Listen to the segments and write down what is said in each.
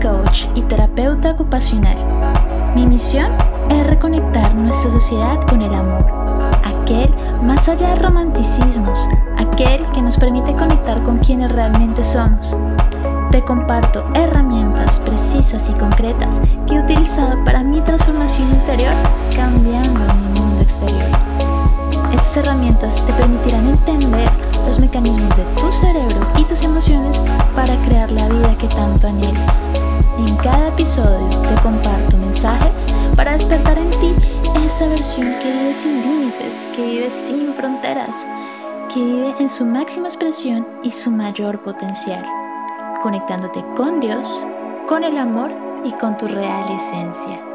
Coach y terapeuta ocupacional. Mi misión es reconectar nuestra sociedad con el amor, aquel más allá de romanticismos, aquel que nos permite conectar con quienes realmente somos. Te comparto herramientas precisas y concretas que he utilizado para mi transformación interior cambiando mi mundo exterior. Estas herramientas te permitirán entender los mecanismos de tu cerebro y tus emociones para crear la vida que tanto anhelas. En cada episodio te comparto mensajes para despertar en ti esa versión que vive sin límites, que vive sin fronteras, que vive en su máxima expresión y su mayor potencial, conectándote con Dios, con el amor y con tu real esencia.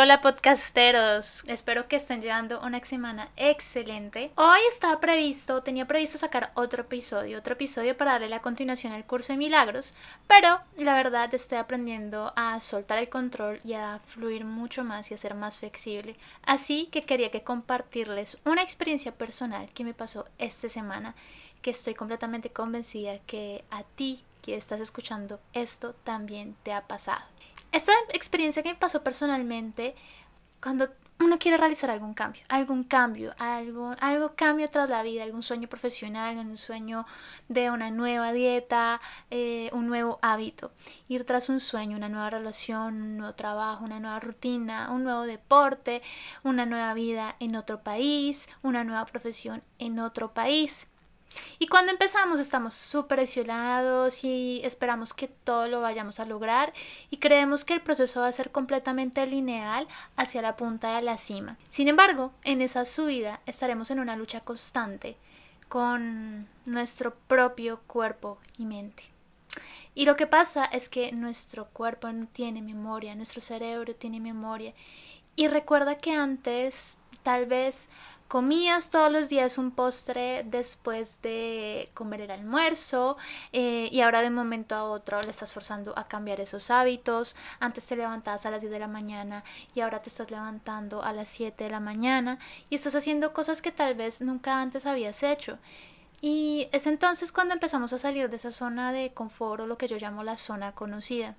Hola podcasteros, espero que estén llevando una semana excelente. Hoy estaba previsto, tenía previsto sacar otro episodio, otro episodio para darle la continuación al curso de milagros, pero la verdad estoy aprendiendo a soltar el control y a fluir mucho más y a ser más flexible. Así que quería que compartirles una experiencia personal que me pasó esta semana, que estoy completamente convencida que a ti estás escuchando esto también te ha pasado. Esta experiencia que me pasó personalmente, cuando uno quiere realizar algún cambio, algún cambio, algo, algo cambio tras la vida, algún sueño profesional, un sueño de una nueva dieta, eh, un nuevo hábito, ir tras un sueño, una nueva relación, un nuevo trabajo, una nueva rutina, un nuevo deporte, una nueva vida en otro país, una nueva profesión en otro país. Y cuando empezamos estamos súper y esperamos que todo lo vayamos a lograr y creemos que el proceso va a ser completamente lineal hacia la punta de la cima. Sin embargo, en esa subida estaremos en una lucha constante con nuestro propio cuerpo y mente. Y lo que pasa es que nuestro cuerpo no tiene memoria, nuestro cerebro tiene memoria. Y recuerda que antes tal vez comías todos los días un postre después de comer el almuerzo eh, y ahora de un momento a otro le estás forzando a cambiar esos hábitos. Antes te levantabas a las 10 de la mañana y ahora te estás levantando a las 7 de la mañana y estás haciendo cosas que tal vez nunca antes habías hecho. Y es entonces cuando empezamos a salir de esa zona de confort o lo que yo llamo la zona conocida.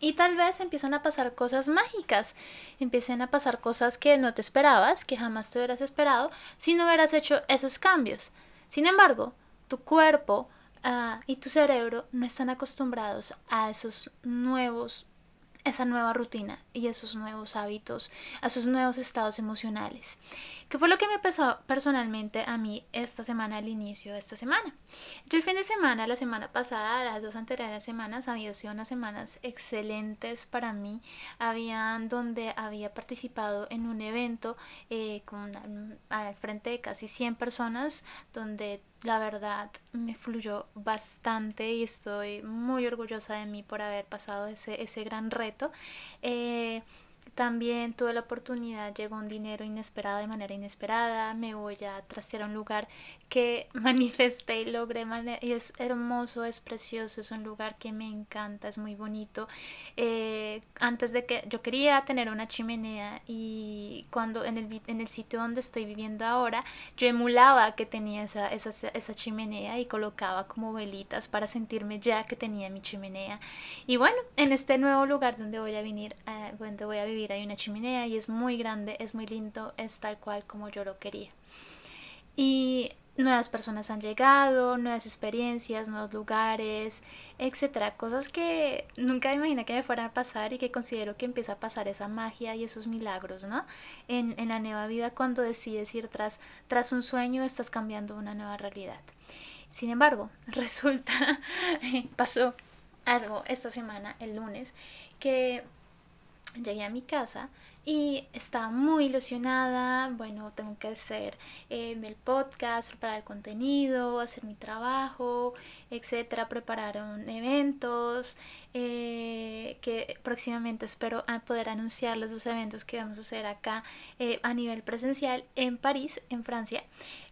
Y tal vez empiezan a pasar cosas mágicas, empiecen a pasar cosas que no te esperabas, que jamás te hubieras esperado si no hubieras hecho esos cambios. Sin embargo, tu cuerpo ah, y tu cerebro no están acostumbrados a esos nuevos esa nueva rutina y esos nuevos hábitos, a esos nuevos estados emocionales. ¿Qué fue lo que me pasó personalmente a mí esta semana, al inicio de esta semana? Yo el fin de semana, la semana pasada, las dos anteriores semanas, habían sido unas semanas excelentes para mí. Habían donde había participado en un evento eh, con, al frente de casi 100 personas, donde la verdad me fluyó bastante y estoy muy orgullosa de mí por haber pasado ese, ese gran reto. Eh, también tuve la oportunidad, llegó un dinero inesperado de manera inesperada, me voy a trastear a un lugar que manifesté y logré, y es hermoso, es precioso, es un lugar que me encanta, es muy bonito. Eh, antes de que yo quería tener una chimenea y cuando en el, en el sitio donde estoy viviendo ahora, yo emulaba que tenía esa, esa, esa chimenea y colocaba como velitas para sentirme ya que tenía mi chimenea. Y bueno, en este nuevo lugar donde voy a venir, eh, donde voy a vivir, hay una chimenea y es muy grande, es muy lindo, es tal cual como yo lo quería. Y nuevas personas han llegado, nuevas experiencias, nuevos lugares, etcétera, cosas que nunca imaginé que me fueran a pasar y que considero que empieza a pasar esa magia y esos milagros, ¿no? En, en la nueva vida cuando decides ir tras, tras un sueño estás cambiando una nueva realidad. Sin embargo, resulta, pasó algo esta semana, el lunes, que llegué a mi casa y estaba muy ilusionada. Bueno, tengo que hacer eh, el podcast, preparar el contenido, hacer mi trabajo, etcétera. Prepararon eventos eh, que próximamente espero poder anunciar los dos eventos que vamos a hacer acá eh, a nivel presencial en París, en Francia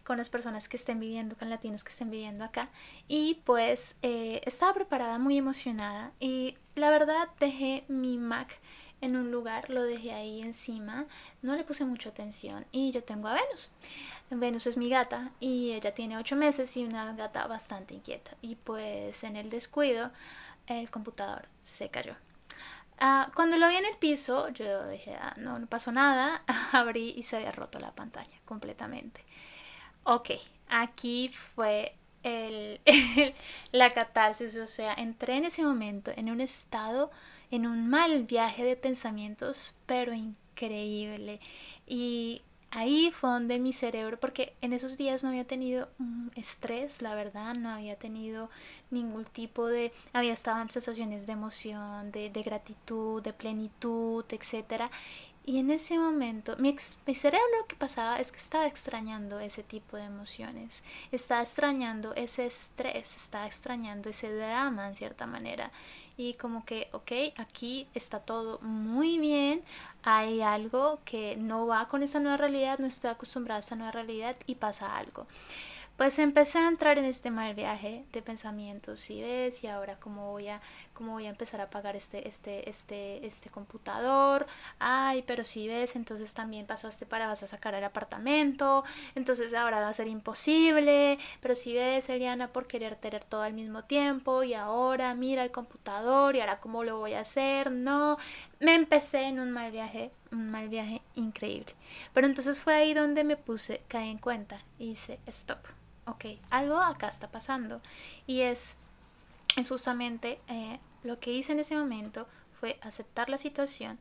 con las personas que estén viviendo, con latinos que estén viviendo acá. Y pues estaba preparada, muy emocionada. Y la verdad dejé mi Mac en un lugar, lo dejé ahí encima, no le puse mucha atención y yo tengo a Venus. Venus es mi gata y ella tiene ocho meses y una gata bastante inquieta. Y pues en el descuido el computador se cayó. Ah, cuando lo vi en el piso, yo dije, ah, no, no pasó nada. Abrí y se había roto la pantalla completamente. Ok, aquí fue el, la catarsis, o sea, entré en ese momento en un estado, en un mal viaje de pensamientos, pero increíble. Y ahí fue donde mi cerebro, porque en esos días no había tenido estrés, la verdad, no había tenido ningún tipo de, había estado en sensaciones de emoción, de, de gratitud, de plenitud, etcétera. Y en ese momento, mi, mi, cerebro lo que pasaba es que estaba extrañando ese tipo de emociones, estaba extrañando ese estrés, estaba extrañando ese drama en cierta manera y como que, ok, aquí está todo muy bien, hay algo que no va con esa nueva realidad, no estoy acostumbrada a esta nueva realidad y pasa algo. Pues empecé a entrar en este mal viaje de pensamientos, y ves, y ahora cómo voy a, cómo voy a empezar a pagar este, este, este, este computador, ay, pero si ves, entonces también pasaste para, vas a sacar el apartamento, entonces ahora va a ser imposible, pero si ves, Eliana, por querer tener todo al mismo tiempo, y ahora mira el computador, y ahora cómo lo voy a hacer, no, me empecé en un mal viaje, un mal viaje increíble. Pero entonces fue ahí donde me puse, caí en cuenta, y hice stop ok, algo acá está pasando. Y es, es justamente eh, lo que hice en ese momento fue aceptar la situación.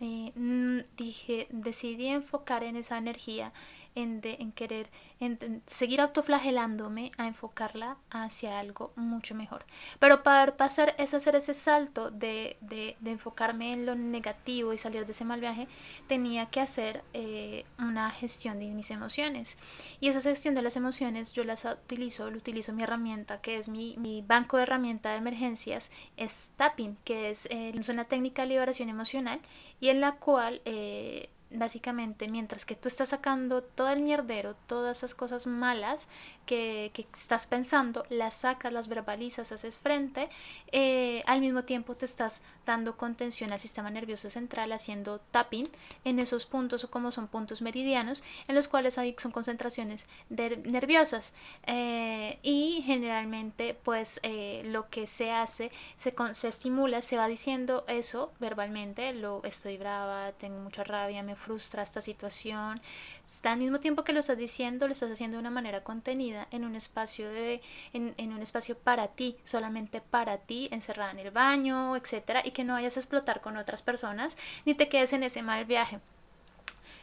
Eh, mm, dije, decidí enfocar en esa energía en, de, en querer en, seguir autoflagelándome a enfocarla hacia algo mucho mejor. Pero para pasar es hacer ese salto de, de, enfocarme en lo negativo y salir de ese mal viaje, tenía que hacer eh, una gestión de mis emociones. Y esa gestión de las emociones yo las utilizo, utilizo mi herramienta, que es mi, mi banco de herramienta de emergencias, es tapping, que es eh, una técnica de liberación emocional y en la cual... Eh, básicamente mientras que tú estás sacando todo el mierdero, todas esas cosas malas que, que estás pensando, las sacas, las verbalizas, haces frente, eh, al mismo tiempo te estás dando contención al sistema nervioso central, haciendo tapping en esos puntos o como son puntos meridianos, en los cuales hay, son concentraciones nerviosas. Eh, y generalmente pues eh, lo que se hace, se, se estimula, se va diciendo eso verbalmente, lo estoy brava, tengo mucha rabia, me frustra esta situación. Está al mismo tiempo que lo estás diciendo, lo estás haciendo de una manera contenida en un espacio de, en, un espacio para ti, solamente para ti, encerrada en el baño, etcétera, y que no vayas a explotar con otras personas, ni te quedes en ese mal viaje.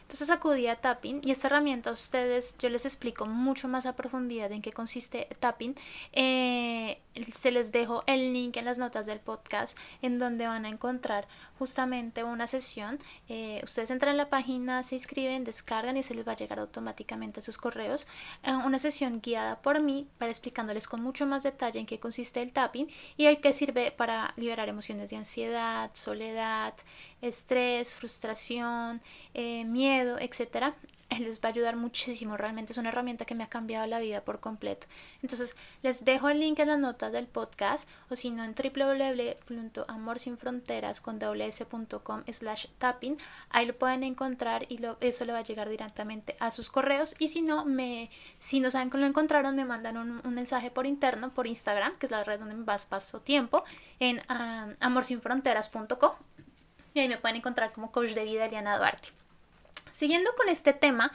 Entonces acudí a Tapping y esta herramienta a ustedes yo les explico mucho más a profundidad en qué consiste Tapping. Eh, se les dejo el link en las notas del podcast en donde van a encontrar justamente una sesión. Eh, ustedes entran en la página, se inscriben, descargan y se les va a llegar automáticamente a sus correos. Eh, una sesión guiada por mí para explicándoles con mucho más detalle en qué consiste el tapping y el que sirve para liberar emociones de ansiedad, soledad, estrés, frustración, eh, miedo, etcétera les va a ayudar muchísimo. Realmente es una herramienta que me ha cambiado la vida por completo. Entonces, les dejo el link en las notas del podcast o si no en www.amorsinfronteras.com slash tapping. Ahí lo pueden encontrar y lo, eso le va a llegar directamente a sus correos. Y si no, me, si no saben que lo encontraron, me mandan un, mensaje por interno, por Instagram, que es la red donde más paso tiempo, en um, amorsinfronteras.com. Y ahí me pueden encontrar como coach de vida Eliana Duarte. Siguiendo con este tema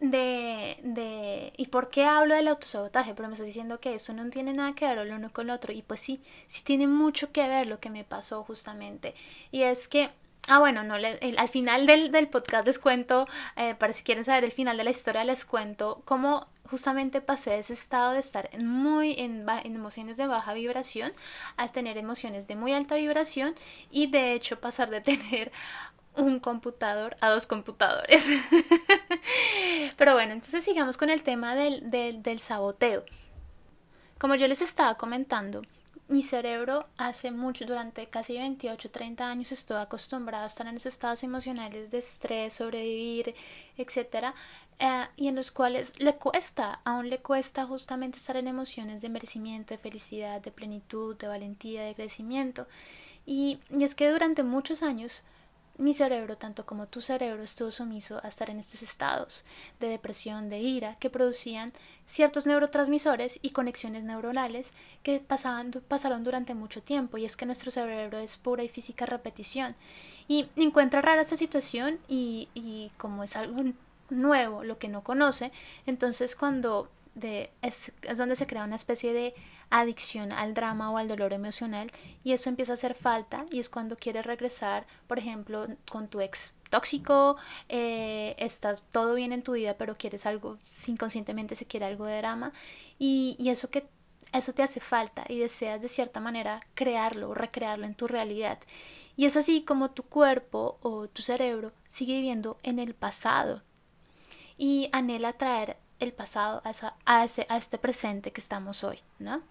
de, de ¿y por qué hablo del autosabotaje? Pero me estás diciendo que eso no tiene nada que ver lo uno con lo otro. Y pues sí, sí tiene mucho que ver lo que me pasó justamente. Y es que Ah, bueno, no, al final del, del, podcast les cuento, eh, para si quieren saber el final de la historia, les cuento cómo justamente pasé ese estado de estar muy en, en, emociones de baja vibración a tener emociones de muy alta vibración y de hecho pasar de tener un computador a dos computadores. Pero bueno, entonces sigamos con el tema del, del, saboteo. Como yo les estaba comentando, mi cerebro hace mucho, durante casi 28, 30 años estuvo acostumbrado a estar en esos estados emocionales de estrés, sobrevivir, etc. Eh, y en los cuales le cuesta, aún le cuesta justamente estar en emociones de merecimiento, de felicidad, de plenitud, de valentía, de crecimiento. Y, y es que durante muchos años mi cerebro, tanto como tu cerebro, estuvo sumiso a estar en estos estados de depresión, de ira, que producían ciertos neurotransmisores y conexiones neuronales que pasaban, pasaron durante mucho tiempo. Y es que nuestro cerebro es pura y física repetición. Y encuentra rara esta situación y, y como es algo nuevo, lo que no conoce, entonces cuando de, es, es donde se crea una especie de adicción al drama o al dolor emocional y eso empieza a hacer falta y es cuando quieres regresar, por ejemplo, con tu ex tóxico, eh, estás todo bien en tu vida pero quieres algo, inconscientemente se quiere algo de drama y, y eso que eso te hace falta y deseas de cierta manera crearlo o recrearlo en tu realidad. Y es así como tu cuerpo o tu cerebro sigue viviendo en el pasado y anhela traer el pasado a, esa, a, ese, a este presente que estamos hoy, ¿no?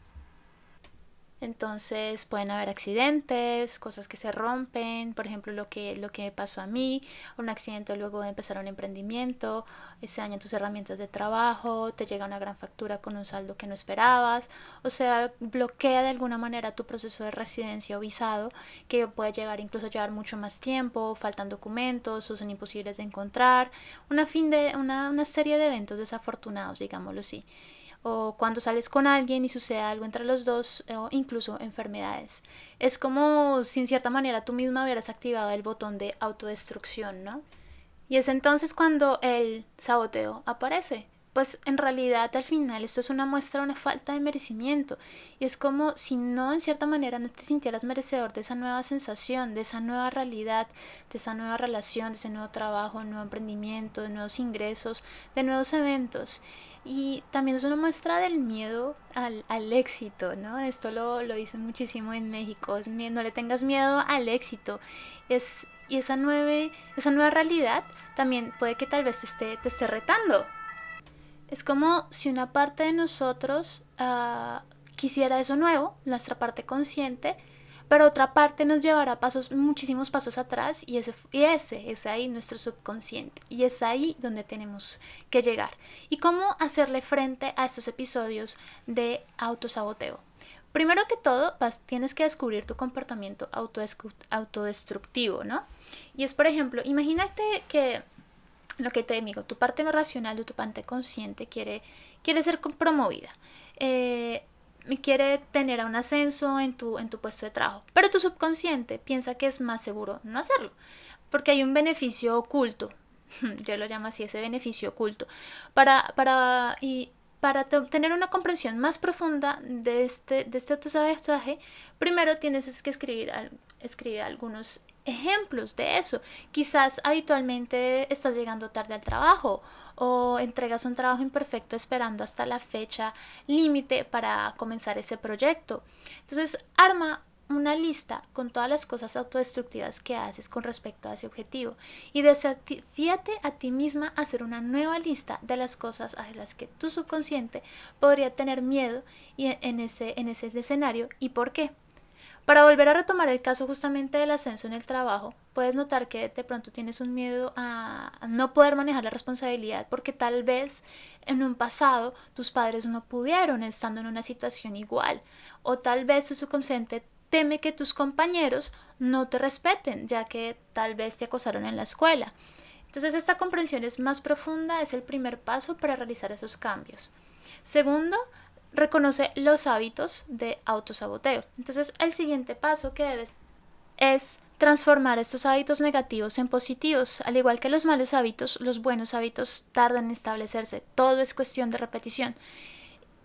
Entonces pueden haber accidentes, cosas que se rompen, por ejemplo lo que, lo que pasó a mí, un accidente luego de empezar un emprendimiento, se dañan tus herramientas de trabajo, te llega una gran factura con un saldo que no esperabas, o sea, bloquea de alguna manera tu proceso de residencia o visado, que puede llegar incluso a llevar mucho más tiempo, faltan documentos o son imposibles de encontrar, una, fin de, una, una serie de eventos desafortunados, digámoslo así o cuando sales con alguien y sucede algo entre los dos o incluso enfermedades. Es como si en cierta manera tú misma hubieras activado el botón de autodestrucción, ¿no? Y es entonces cuando el saboteo aparece. Pues en realidad al final esto es una muestra de una falta de merecimiento y es como si no en cierta manera no te sintieras merecedor de esa nueva sensación, de esa nueva realidad, de esa nueva relación, de ese nuevo trabajo, de nuevo emprendimiento, de nuevos ingresos, de nuevos eventos. Y también es una muestra del miedo al, al éxito, ¿no? Esto lo, lo dicen muchísimo en México, es, no le tengas miedo al éxito. Es, y esa, nueve, esa nueva realidad también puede que tal vez te esté, te esté retando. Es como si una parte de nosotros uh, quisiera eso nuevo, nuestra parte consciente, pero otra parte nos llevará pasos, muchísimos pasos atrás y ese, y ese es ahí nuestro subconsciente y es ahí donde tenemos que llegar. ¿Y cómo hacerle frente a estos episodios de autosaboteo? Primero que todo, vas, tienes que descubrir tu comportamiento autodestructivo, ¿no? Y es, por ejemplo, imagínate que lo que te digo, tu parte racional o tu parte consciente quiere, quiere ser promovida. Eh, quiere tener un ascenso en tu, en tu puesto de trabajo, pero tu subconsciente piensa que es más seguro no hacerlo, porque hay un beneficio oculto, yo lo llamo así, ese beneficio oculto, para, para, y para tener una comprensión más profunda de este, de este autosabotaje, primero tienes que escribir, escribir algunos ejemplos de eso. Quizás habitualmente estás llegando tarde al trabajo o entregas un trabajo imperfecto esperando hasta la fecha límite para comenzar ese proyecto. Entonces, arma una lista con todas las cosas autodestructivas que haces con respecto a ese objetivo y desafíate a ti misma a hacer una nueva lista de las cosas a las que tu subconsciente podría tener miedo y en ese, en ese escenario y por qué. Para volver a retomar el caso justamente del ascenso en el trabajo, puedes notar que de pronto tienes un miedo a no poder manejar la responsabilidad porque tal vez en un pasado tus padres no pudieron estando en una situación igual o tal vez tu subconsciente teme que tus compañeros no te respeten ya que tal vez te acosaron en la escuela. Entonces esta comprensión es más profunda, es el primer paso para realizar esos cambios. Segundo, reconoce los hábitos de autosaboteo. Entonces, el siguiente paso que debes es transformar estos hábitos negativos en positivos. Al igual que los malos hábitos, los buenos hábitos tardan en establecerse. Todo es cuestión de repetición.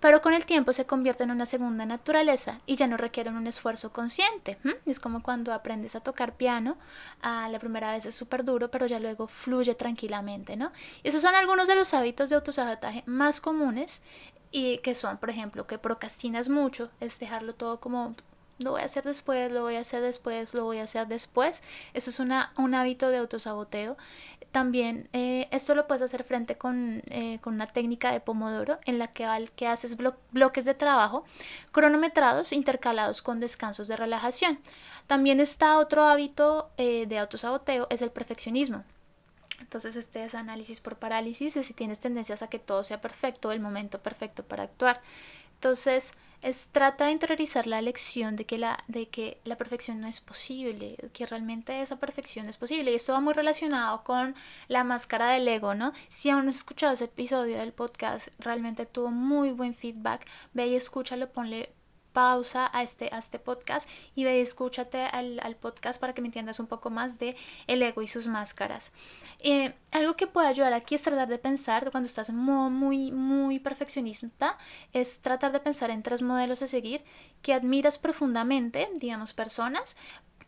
Pero con el tiempo se convierte en una segunda naturaleza y ya no requieren un esfuerzo consciente. Es como cuando aprendes a tocar piano, a la primera vez es súper duro, pero ya luego fluye tranquilamente, ¿no? esos son algunos de los hábitos de autosabotaje más comunes y que son, por ejemplo, que procrastinas mucho, es dejarlo todo como lo voy a hacer después, lo voy a hacer después, lo voy a hacer después. Eso es una, un hábito de autosaboteo. También eh, esto lo puedes hacer frente con, eh, con, una técnica de Pomodoro en la que, que haces bloques de trabajo cronometrados intercalados con descansos de relajación. También está otro hábito eh, de autosaboteo, es el perfeccionismo. Entonces este es análisis por parálisis, es si tienes tendencias a que todo sea perfecto, el momento perfecto para actuar. Entonces, es, trata de interiorizar la lección de que la, de que la perfección no es posible, que realmente esa perfección es posible. Y esto va muy relacionado con la máscara del ego, ¿no? Si aún no has escuchado ese episodio del podcast, realmente tuvo muy buen feedback. Ve y escúchalo, ponle pausa a este, a este podcast y ve escúchate al, al, podcast para que me entiendas un poco más de el ego y sus máscaras. Eh, algo que puede ayudar aquí es tratar de pensar, cuando estás muy, muy, muy perfeccionista, es tratar de pensar en tres modelos a seguir que admiras profundamente, digamos, personas,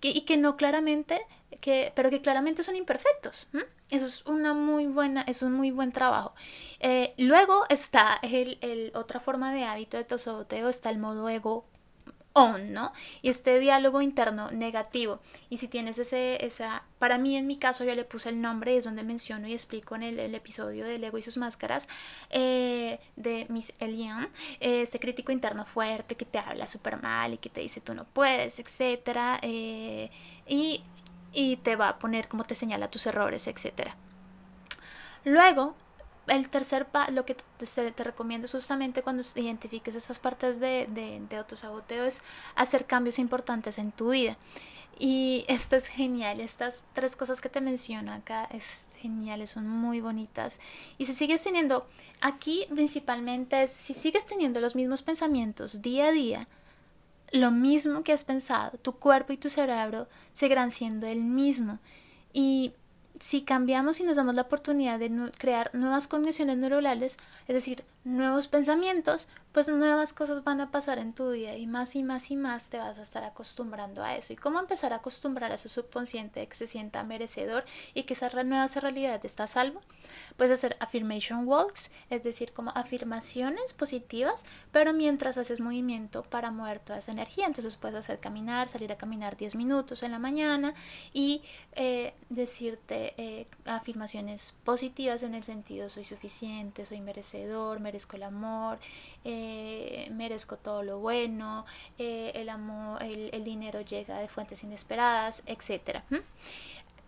y que no claramente, que, pero que claramente son imperfectos. Eso es una muy buena, es un muy buen trabajo. Eh, luego está el, el, otra forma de hábito de tosoteo, está el modo ego on, ¿no? Y este diálogo interno negativo. Y si tienes ese, esa, para mí en mi caso yo le puse el nombre, es donde menciono y explico en el, episodio del ego y sus máscaras eh, de Miss Elian, este crítico interno fuerte que te habla súper mal y que te dice tú no puedes, etcétera, eh, y, y te va a poner como te señala tus errores, etcétera. Luego el tercer pa lo que te, recomiendo justamente cuando identifiques esas partes de, de, de, autosaboteo es hacer cambios importantes en tu vida. Y esto es genial, estas tres cosas que te menciono acá es geniales, son muy bonitas. Y si sigues teniendo, aquí principalmente si sigues teniendo los mismos pensamientos día a día, lo mismo que has pensado, tu cuerpo y tu cerebro seguirán siendo el mismo. Y si cambiamos y nos damos la oportunidad de crear nuevas conexiones neuronales, es decir, nuevos pensamientos, pues nuevas cosas van a pasar en tu vida y más y más y más te vas a estar acostumbrando a eso. ¿Y cómo empezar a acostumbrar a su subconsciente que se sienta merecedor y que esa nueva realidad está a salvo? Puedes hacer affirmation walks, es decir, como afirmaciones positivas, pero mientras haces movimiento para mover toda esa energía. Entonces puedes hacer caminar, salir a caminar 10 minutos en la mañana y eh, decirte eh, afirmaciones positivas en el sentido soy suficiente, soy merecedor, merezco el amor, eh, merezco todo lo bueno, eh, el amor, el, el, dinero llega de fuentes inesperadas, etc.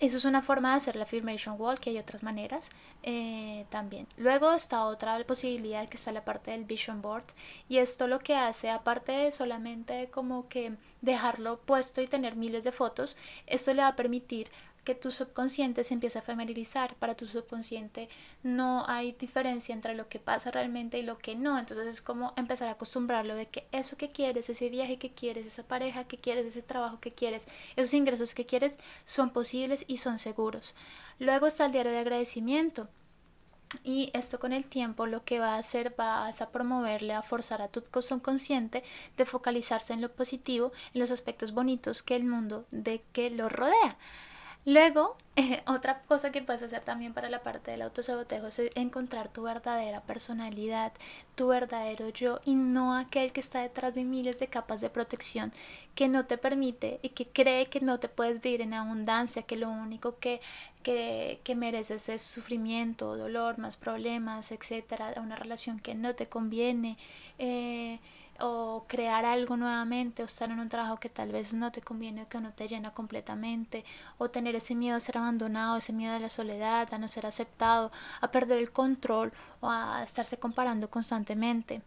Eso es una forma de hacer la affirmation wall, que hay otras maneras eh, también. Luego está otra posibilidad que está la parte del vision board y esto lo que hace, aparte de solamente como que dejarlo puesto y tener miles de fotos, esto le va a permitir que tu subconsciente se empieza a familiarizar. Para tu subconsciente no hay diferencia entre lo que pasa realmente y lo que no. Entonces es como empezar a acostumbrarlo de que eso que quieres, ese viaje que quieres, esa pareja que quieres, ese trabajo que quieres, esos ingresos que quieres son posibles y son seguros. Luego está el diario de agradecimiento. Y esto con el tiempo lo que va a hacer va a promoverle, a forzar a tu subconsciente de focalizarse en lo positivo, en los aspectos bonitos que el mundo de que lo rodea. Luego, eh, otra cosa que puedes hacer también para la parte del autosabotejo es encontrar tu verdadera personalidad, tu verdadero yo y no aquel que está detrás de miles de capas de protección que no te permite y que cree que no te puedes vivir en abundancia, que lo único que, que, que mereces es sufrimiento, dolor, más problemas, etcétera, una relación que no te conviene. Eh, o crear algo nuevamente o estar en un trabajo que tal vez no te conviene o que no te llena completamente o tener ese miedo a ser abandonado, ese miedo a la soledad, a no ser aceptado, a perder el control o a estarse comparando constantemente.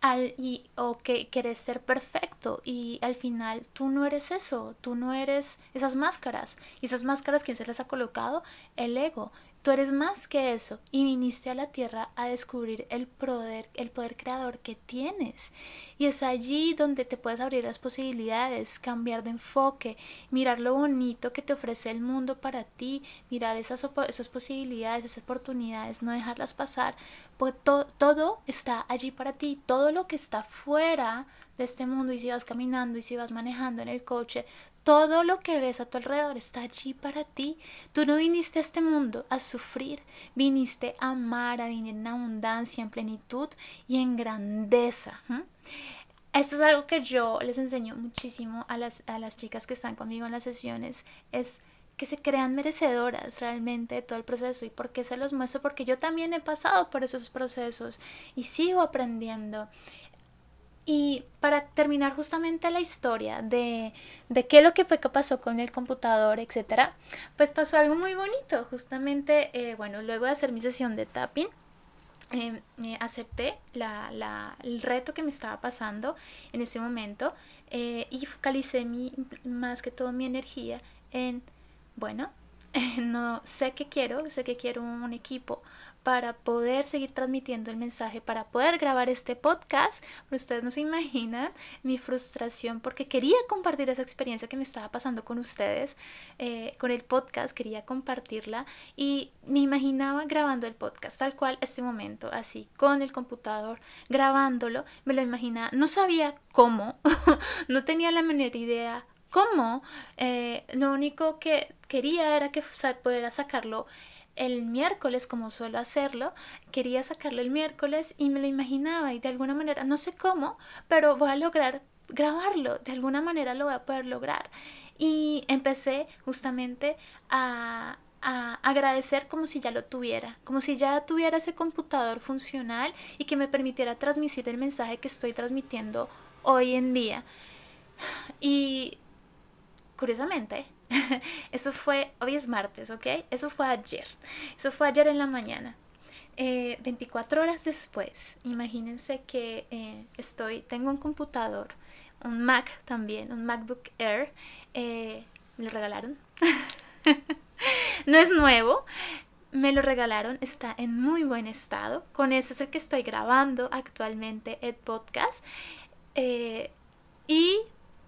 Al, y, o que quieres ser perfecto y al final tú no eres eso, tú no eres esas máscaras. Y esas máscaras ¿quién se las ha colocado el ego Tú eres más que eso y viniste a la tierra a descubrir el poder, el poder creador que tienes. Y es allí donde te puedes abrir las posibilidades, cambiar de enfoque, mirar lo bonito que te ofrece el mundo para ti, mirar esas, esas posibilidades, esas oportunidades, no dejarlas pasar, porque todo está allí para ti, todo lo que está fuera de este mundo y si vas caminando y si vas manejando en el coche, todo lo que ves a tu alrededor está allí para ti. Tú no viniste a este mundo a sufrir, viniste a amar, a vivir en abundancia, en plenitud y en grandeza. Esto es algo que yo les enseño muchísimo a las, a las chicas que están conmigo en las sesiones, es que se crean merecedoras realmente de todo el proceso. ¿Y por qué se los muestro? Porque yo también he pasado por esos procesos y sigo aprendiendo. Y para terminar justamente la historia de, de qué lo que fue que pasó con el computador, etcétera, pues pasó algo muy bonito. Justamente, eh, bueno, luego de hacer mi sesión de tapping, em, eh, acepté la, la, el reto que me estaba pasando en ese momento eh, y focalicé mi, más que todo mi energía en, bueno, no sé qué quiero, sé que quiero un equipo para poder seguir transmitiendo el mensaje, para poder grabar este podcast. Pero ustedes no se imaginan mi frustración porque quería compartir esa experiencia que me estaba pasando con ustedes, eh, con el podcast, quería compartirla y me imaginaba grabando el podcast tal cual este momento, así, con el computador, grabándolo, me lo imaginaba, no sabía cómo, no tenía la menor idea cómo, eh, lo único que quería era que pudiera sacarlo el miércoles como suelo hacerlo, quería sacarlo el miércoles y me lo imaginaba y de alguna manera, no sé cómo, pero voy a lograr grabarlo, de alguna manera lo voy a poder lograr. Y empecé justamente a, a agradecer como si ya lo tuviera, como si ya tuviera ese computador funcional y que me permitiera transmitir el mensaje que estoy transmitiendo hoy en día. Y curiosamente, Eso fue, hoy es martes, ¿ok? Eso fue ayer. Eso fue ayer en la mañana. 24 eh, horas después, imagínense que eh, estoy, tengo un computador, un Mac también, un MacBook Air. Eh, me lo regalaron. no es nuevo, me lo regalaron, está en muy buen estado. Con ese es el que estoy grabando actualmente el podcast. y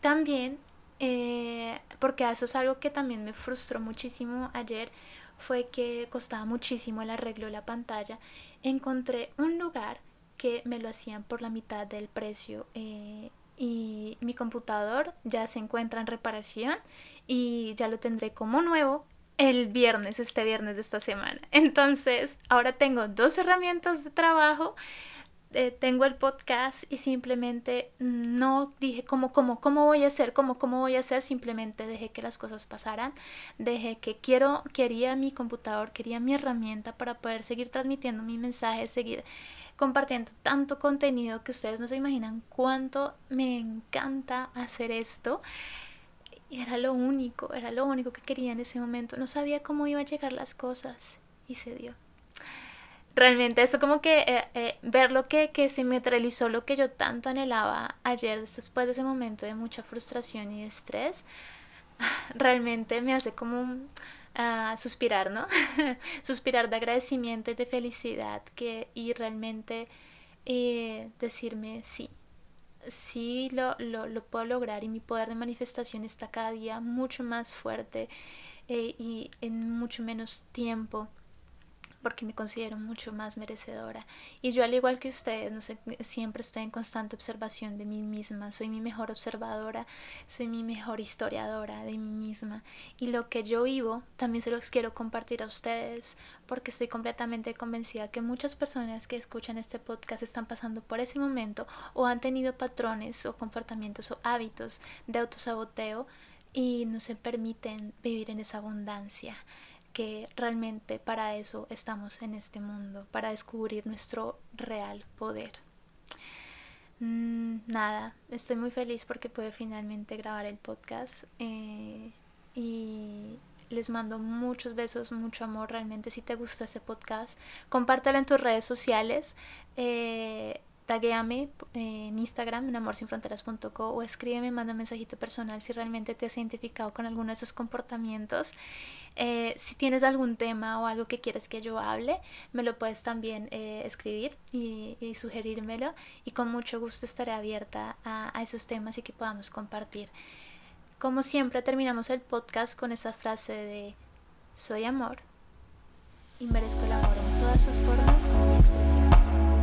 también eh, porque eso es algo que también me frustró muchísimo ayer, fue que costaba muchísimo el arreglo de la pantalla. Encontré un lugar que me lo hacían por la mitad del precio eh, y mi computador ya se encuentra en reparación y ya lo tendré como nuevo el viernes, este viernes de esta semana. Entonces, ahora tengo dos herramientas de trabajo eh, tengo el podcast y simplemente no dije cómo, cómo, cómo voy a hacer, cómo, cómo voy a hacer, simplemente dejé que las cosas pasaran, dejé que quiero, quería mi computador, quería mi herramienta para poder seguir transmitiendo mi mensaje, seguir compartiendo tanto contenido que ustedes no se imaginan cuánto me encanta hacer esto. Y era lo único, era lo único que quería en ese momento. No sabía cómo iba a llegar las cosas y se dio realmente eso como que eh, eh, ver lo que, que se materializó lo que yo tanto anhelaba ayer después de ese momento de mucha frustración y estrés, realmente me hace como uh, suspirar, ¿no? suspirar de agradecimiento y de felicidad que, y realmente eh, decirme sí. Sí lo, lo, lo, puedo lograr y mi poder de manifestación está cada día mucho más fuerte y en mucho menos tiempo porque me considero mucho más merecedora. Y yo al igual que ustedes, siempre estoy en constante observación de mí misma, soy mi mejor observadora, soy mi mejor historiadora de mí misma. Y lo que yo vivo también se los quiero compartir a ustedes, porque estoy completamente convencida que muchas personas que escuchan este podcast están pasando por ese momento o han tenido patrones o comportamientos o hábitos de autosaboteo y no se permiten vivir en esa abundancia que realmente para eso estamos en este mundo, para descubrir nuestro real poder. Mm, nada, estoy muy feliz porque pude finalmente grabar el podcast eh, y les mando muchos besos, mucho amor. Realmente si te gusta este podcast, compártelo en tus redes sociales. Eh, taguéame en Instagram en amorsinfronteras.co o escríbeme, manda un mensajito personal si realmente te has identificado con alguno de esos comportamientos. Eh, si tienes algún tema o algo que quieres que yo hable, me lo puedes también eh, escribir y, sugerírmelo y con mucho gusto estaré abierta a, a esos temas y que podamos compartir. Como siempre terminamos el podcast con esa frase de soy amor y merezco el amor en todas sus formas y expresiones.